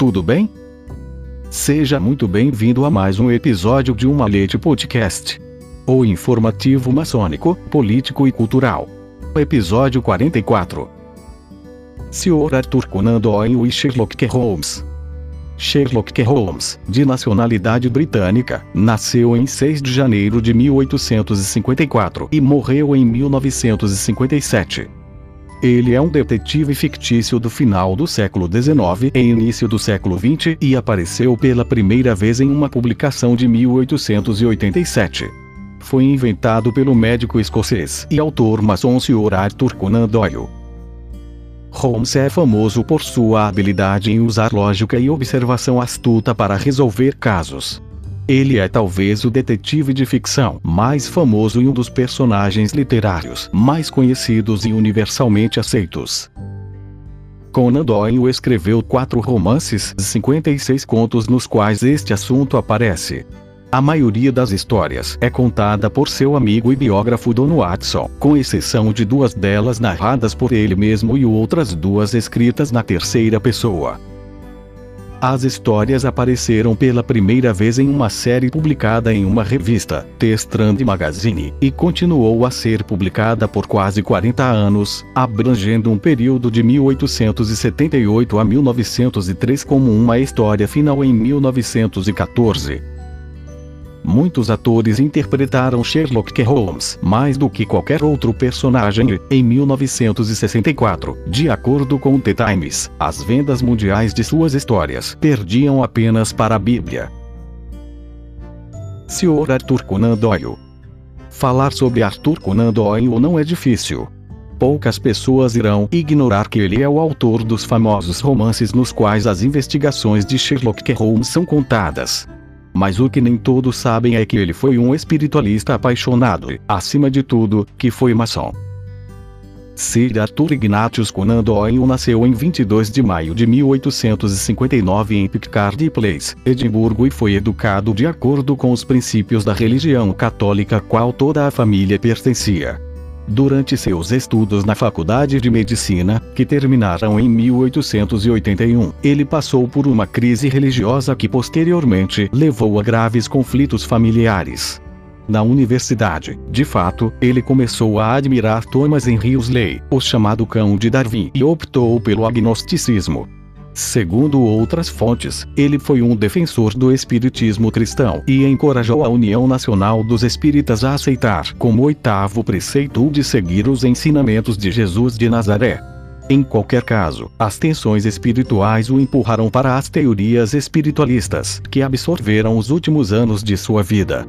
Tudo bem? Seja muito bem-vindo a mais um episódio de Uma Leite Podcast. O informativo maçônico, político e cultural. Episódio 44. Sr. Arthur Conan Doyle e Sherlock Holmes. Sherlock Holmes, de nacionalidade britânica, nasceu em 6 de janeiro de 1854 e morreu em 1957. Ele é um detetive fictício do final do século XIX e início do século XX e apareceu pela primeira vez em uma publicação de 1887. Foi inventado pelo médico escocês e autor maçom Sr. Arthur Conan Doyle. Holmes é famoso por sua habilidade em usar lógica e observação astuta para resolver casos. Ele é talvez o detetive de ficção mais famoso e um dos personagens literários mais conhecidos e universalmente aceitos. Conan Doyle escreveu quatro romances e 56 contos nos quais este assunto aparece. A maioria das histórias é contada por seu amigo e biógrafo Don Watson, com exceção de duas delas narradas por ele mesmo e outras duas escritas na terceira pessoa. As histórias apareceram pela primeira vez em uma série publicada em uma revista, The Strand Magazine, e continuou a ser publicada por quase 40 anos, abrangendo um período de 1878 a 1903 como uma história final em 1914. Muitos atores interpretaram Sherlock Holmes mais do que qualquer outro personagem. Em 1964, de acordo com The Times, as vendas mundiais de suas histórias perdiam apenas para a Bíblia. Sr. Arthur Conan Doyle Falar sobre Arthur Conan Doyle não é difícil. Poucas pessoas irão ignorar que ele é o autor dos famosos romances nos quais as investigações de Sherlock Holmes são contadas. Mas o que nem todos sabem é que ele foi um espiritualista apaixonado acima de tudo, que foi maçom. Sir Arthur Ignatius Conan Doyle nasceu em 22 de maio de 1859 em Picardy Place, Edimburgo e foi educado de acordo com os princípios da religião católica a qual toda a família pertencia. Durante seus estudos na Faculdade de Medicina, que terminaram em 1881, ele passou por uma crise religiosa que posteriormente levou a graves conflitos familiares. Na universidade, de fato, ele começou a admirar Thomas Henry Huxley, o chamado cão de Darwin, e optou pelo agnosticismo. Segundo outras fontes, ele foi um defensor do espiritismo cristão e encorajou a União Nacional dos Espíritas a aceitar como oitavo preceito de seguir os ensinamentos de Jesus de Nazaré. Em qualquer caso, as tensões espirituais o empurraram para as teorias espiritualistas, que absorveram os últimos anos de sua vida.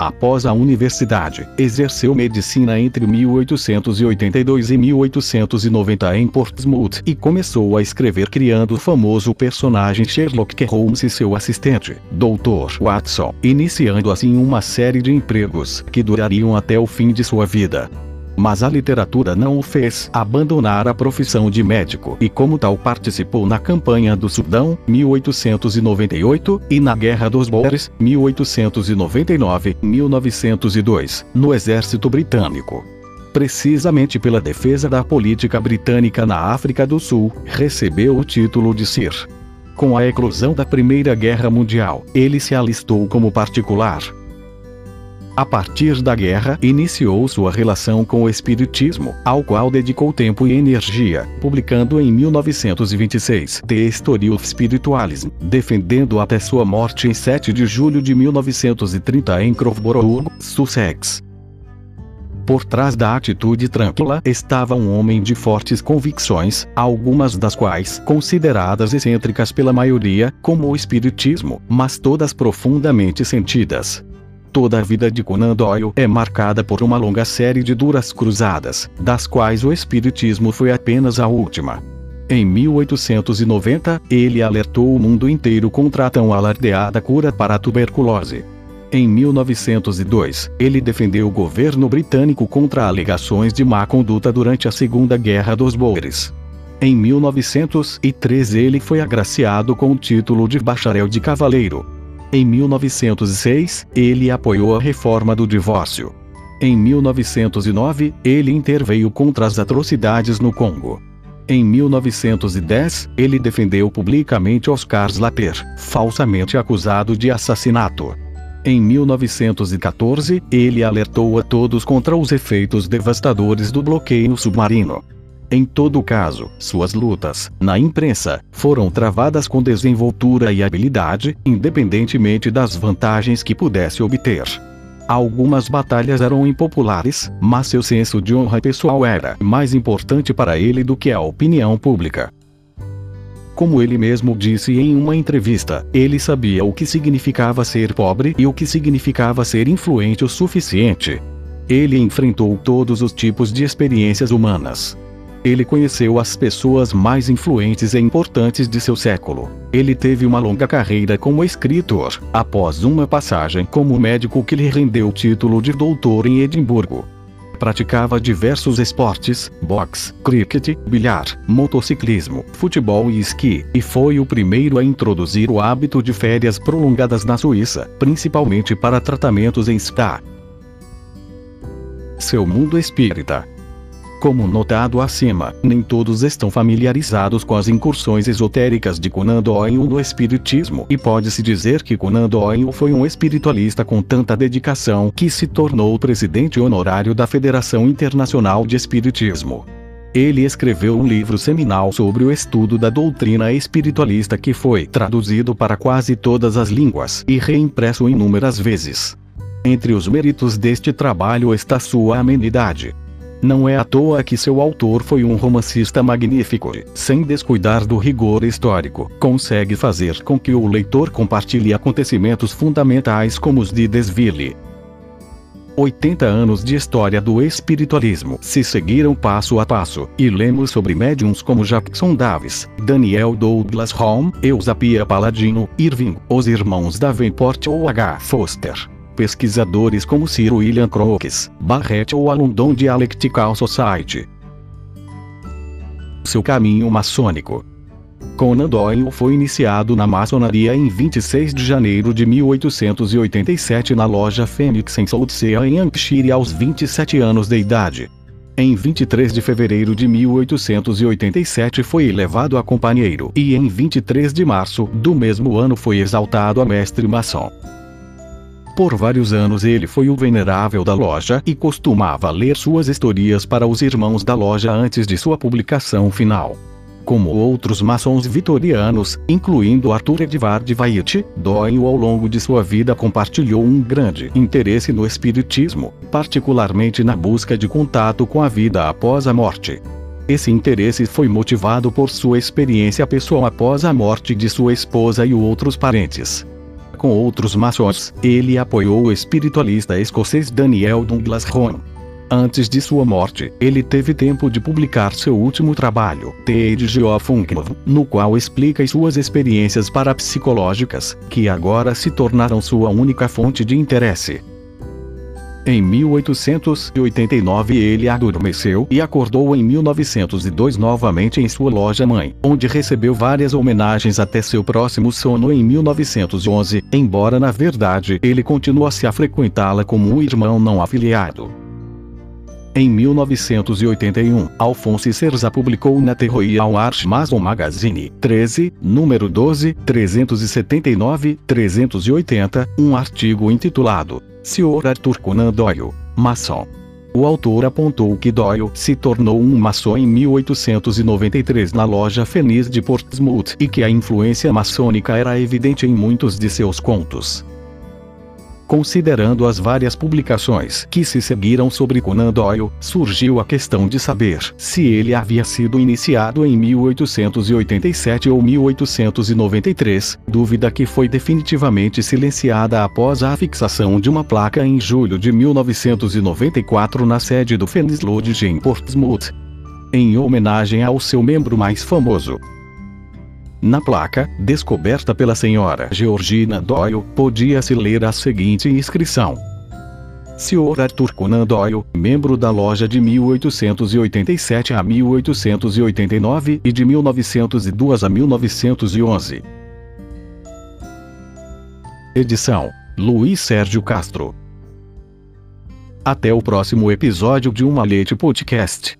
Após a universidade, exerceu medicina entre 1882 e 1890 em Portsmouth e começou a escrever criando o famoso personagem Sherlock Holmes e seu assistente, Dr. Watson, iniciando assim uma série de empregos que durariam até o fim de sua vida mas a literatura não o fez abandonar a profissão de médico. E como tal participou na campanha do Sudão, 1898, e na Guerra dos Boers, 1899-1902, no exército britânico. Precisamente pela defesa da política britânica na África do Sul, recebeu o título de Sir. Com a eclosão da Primeira Guerra Mundial, ele se alistou como particular, a partir da guerra, iniciou sua relação com o Espiritismo, ao qual dedicou tempo e energia, publicando em 1926 The Story of Spiritualism, defendendo até sua morte em 7 de julho de 1930 em Crovborough, Sussex. Por trás da atitude tranquila estava um homem de fortes convicções, algumas das quais consideradas excêntricas pela maioria, como o Espiritismo, mas todas profundamente sentidas. Toda a vida de Conan Doyle é marcada por uma longa série de duras cruzadas, das quais o Espiritismo foi apenas a última. Em 1890, ele alertou o mundo inteiro contra a tão alardeada cura para a tuberculose. Em 1902, ele defendeu o governo britânico contra alegações de má conduta durante a Segunda Guerra dos Boeres. Em 1903 ele foi agraciado com o título de bacharel de cavaleiro. Em 1906, ele apoiou a reforma do divórcio. Em 1909, ele interveio contra as atrocidades no Congo. Em 1910, ele defendeu publicamente Oscar Slater, falsamente acusado de assassinato. Em 1914, ele alertou a todos contra os efeitos devastadores do bloqueio submarino. Em todo caso, suas lutas, na imprensa, foram travadas com desenvoltura e habilidade, independentemente das vantagens que pudesse obter. Algumas batalhas eram impopulares, mas seu senso de honra pessoal era mais importante para ele do que a opinião pública. Como ele mesmo disse em uma entrevista, ele sabia o que significava ser pobre e o que significava ser influente o suficiente. Ele enfrentou todos os tipos de experiências humanas, ele conheceu as pessoas mais influentes e importantes de seu século. Ele teve uma longa carreira como escritor, após uma passagem como médico que lhe rendeu o título de doutor em Edimburgo. Praticava diversos esportes, boxe, cricket, bilhar, motociclismo, futebol e esqui, e foi o primeiro a introduzir o hábito de férias prolongadas na Suíça, principalmente para tratamentos em spa. Seu mundo espírita como notado acima, nem todos estão familiarizados com as incursões esotéricas de Conan Doyle no espiritismo e pode-se dizer que Conan Doyle foi um espiritualista com tanta dedicação que se tornou presidente honorário da Federação Internacional de Espiritismo. Ele escreveu um livro seminal sobre o estudo da doutrina espiritualista que foi traduzido para quase todas as línguas e reimpresso inúmeras vezes. Entre os méritos deste trabalho está sua amenidade, não é à toa que seu autor foi um romancista magnífico, sem descuidar do rigor histórico, consegue fazer com que o leitor compartilhe acontecimentos fundamentais como os de Desville. 80 anos de história do espiritualismo se seguiram passo a passo, e lemos sobre médiums como Jackson Davis, Daniel Douglas Home, Eusapia Paladino, Irving, os irmãos Davenport ou H. Foster pesquisadores como Sir William Crookes, Barrett ou a London Dialectical Society. Seu caminho maçônico Conan Doyle foi iniciado na maçonaria em 26 de janeiro de 1887 na loja Fênix em Southsea em Hampshire aos 27 anos de idade. Em 23 de fevereiro de 1887 foi elevado a companheiro e em 23 de março do mesmo ano foi exaltado a mestre maçom. Por vários anos ele foi o venerável da loja e costumava ler suas historias para os irmãos da loja antes de sua publicação final. Como outros maçons vitorianos, incluindo Arthur Edvard Wyatt, Doyle ao longo de sua vida compartilhou um grande interesse no espiritismo, particularmente na busca de contato com a vida após a morte. Esse interesse foi motivado por sua experiência pessoal após a morte de sua esposa e outros parentes com outros maçons, ele apoiou o espiritualista escocês Daniel Douglas Home. Antes de sua morte, ele teve tempo de publicar seu último trabalho, The Age of Unknown, no qual explica suas experiências parapsicológicas, que agora se tornaram sua única fonte de interesse. Em 1889 ele adormeceu e acordou em 1902 novamente em sua loja mãe, onde recebeu várias homenagens até seu próximo sono em 1911, embora na verdade ele continuasse a frequentá-la como um irmão não afiliado. Em 1981, Alphonse Serza publicou na The Royal Art Mason Magazine 13, número 12, 379-380, um artigo intitulado Sr. Arthur Conan Doyle, maçom. O autor apontou que Doyle se tornou um maçom em 1893 na loja Feliz de Portsmouth e que a influência maçônica era evidente em muitos de seus contos. Considerando as várias publicações que se seguiram sobre Conan Doyle, surgiu a questão de saber se ele havia sido iniciado em 1887 ou 1893, dúvida que foi definitivamente silenciada após a fixação de uma placa em julho de 1994 na sede do Phoenix Lodge em Portsmouth, em homenagem ao seu membro mais famoso. Na placa, descoberta pela senhora Georgina Doyle, podia-se ler a seguinte inscrição. Sr. Arthur Conan Doyle, membro da loja de 1887 a 1889 e de 1902 a 1911. Edição: Luiz Sérgio Castro. Até o próximo episódio de Uma Leite Podcast.